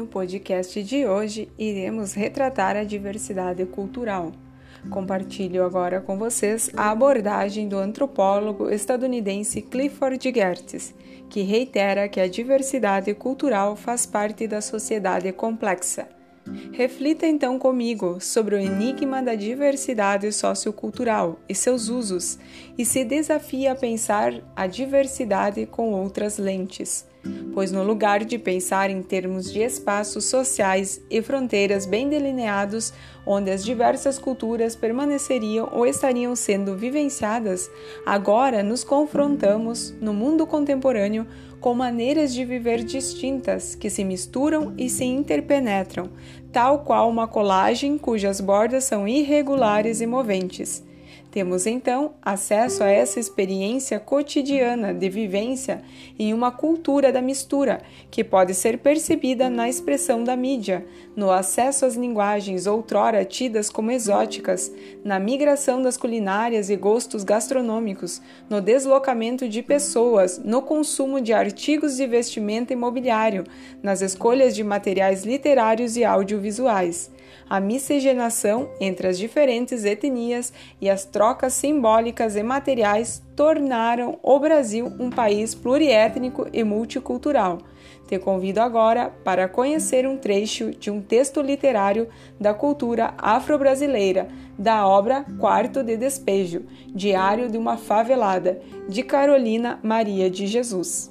No podcast de hoje, iremos retratar a diversidade cultural. Compartilho agora com vocês a abordagem do antropólogo estadunidense Clifford Geertz, que reitera que a diversidade cultural faz parte da sociedade complexa. Reflita então comigo sobre o enigma da diversidade sociocultural e seus usos, e se desafie a pensar a diversidade com outras lentes pois no lugar de pensar em termos de espaços sociais e fronteiras bem delineados, onde as diversas culturas permaneceriam ou estariam sendo vivenciadas, agora nos confrontamos, no mundo contemporâneo, com maneiras de viver distintas que se misturam e se interpenetram, tal qual uma colagem cujas bordas são irregulares e moventes. Temos então acesso a essa experiência cotidiana de vivência em uma cultura da mistura, que pode ser percebida na expressão da mídia, no acesso às linguagens outrora tidas como exóticas, na migração das culinárias e gostos gastronômicos, no deslocamento de pessoas, no consumo de artigos de vestimenta e mobiliário, nas escolhas de materiais literários e audiovisuais. A miscigenação entre as diferentes etnias e as trocas simbólicas e materiais tornaram o Brasil um país pluriétnico e multicultural. Te convido agora para conhecer um trecho de um texto literário da cultura afro-brasileira, da obra Quarto de Despejo, Diário de uma Favelada, de Carolina Maria de Jesus.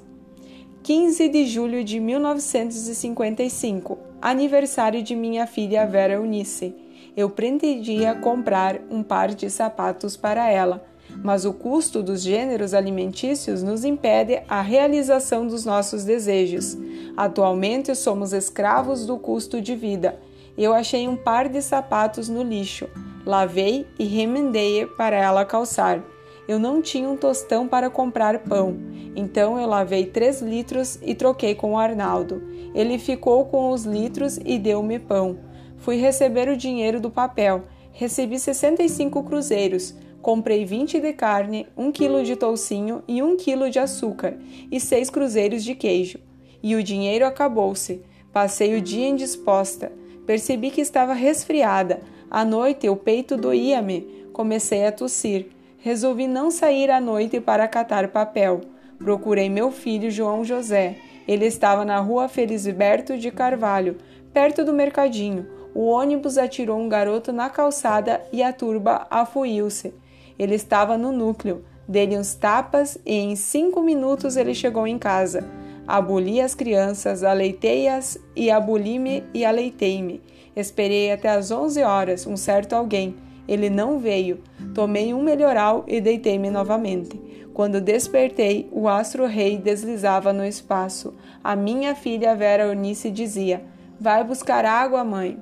15 de julho de 1955, aniversário de minha filha Vera Eunice eu pretendia comprar um par de sapatos para ela, mas o custo dos gêneros alimentícios nos impede a realização dos nossos desejos. Atualmente somos escravos do custo de vida. Eu achei um par de sapatos no lixo, lavei e remendei para ela calçar. Eu não tinha um tostão para comprar pão, então eu lavei três litros e troquei com o Arnaldo. Ele ficou com os litros e deu-me pão. Fui receber o dinheiro do papel. Recebi 65 cruzeiros. Comprei 20 de carne, 1 quilo de toucinho e 1 quilo de açúcar e 6 cruzeiros de queijo. E o dinheiro acabou-se. Passei o dia indisposta. Percebi que estava resfriada. À noite o peito doía-me. Comecei a tossir. Resolvi não sair à noite para catar papel. Procurei meu filho João José. Ele estava na rua Felisberto de Carvalho, perto do mercadinho o ônibus atirou um garoto na calçada e a turba afuiu-se. Ele estava no núcleo, dei-lhe uns tapas e em cinco minutos ele chegou em casa. Aboli as crianças, aleitei-as e aboli-me e aleitei-me. Esperei até às onze horas um certo alguém. Ele não veio. Tomei um melhoral e deitei-me novamente. Quando despertei, o astro-rei deslizava no espaço. A minha filha Vera Eunice dizia: Vai buscar água, mãe.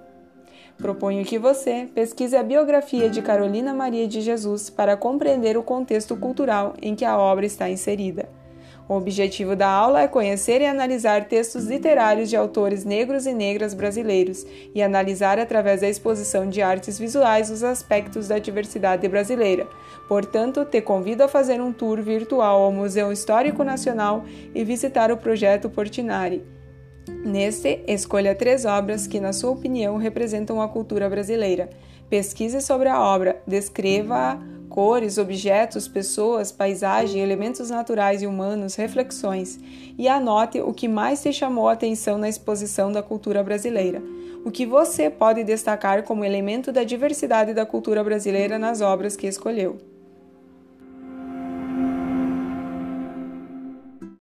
Proponho que você pesquise a biografia de Carolina Maria de Jesus para compreender o contexto cultural em que a obra está inserida. O objetivo da aula é conhecer e analisar textos literários de autores negros e negras brasileiros e analisar através da exposição de artes visuais os aspectos da diversidade brasileira. Portanto, te convido a fazer um tour virtual ao Museu Histórico Nacional e visitar o projeto Portinari. Neste, escolha três obras que, na sua opinião, representam a cultura brasileira. Pesquise sobre a obra, descreva cores, objetos, pessoas, paisagem, elementos naturais e humanos, reflexões e anote o que mais te chamou a atenção na exposição da cultura brasileira. O que você pode destacar como elemento da diversidade da cultura brasileira nas obras que escolheu.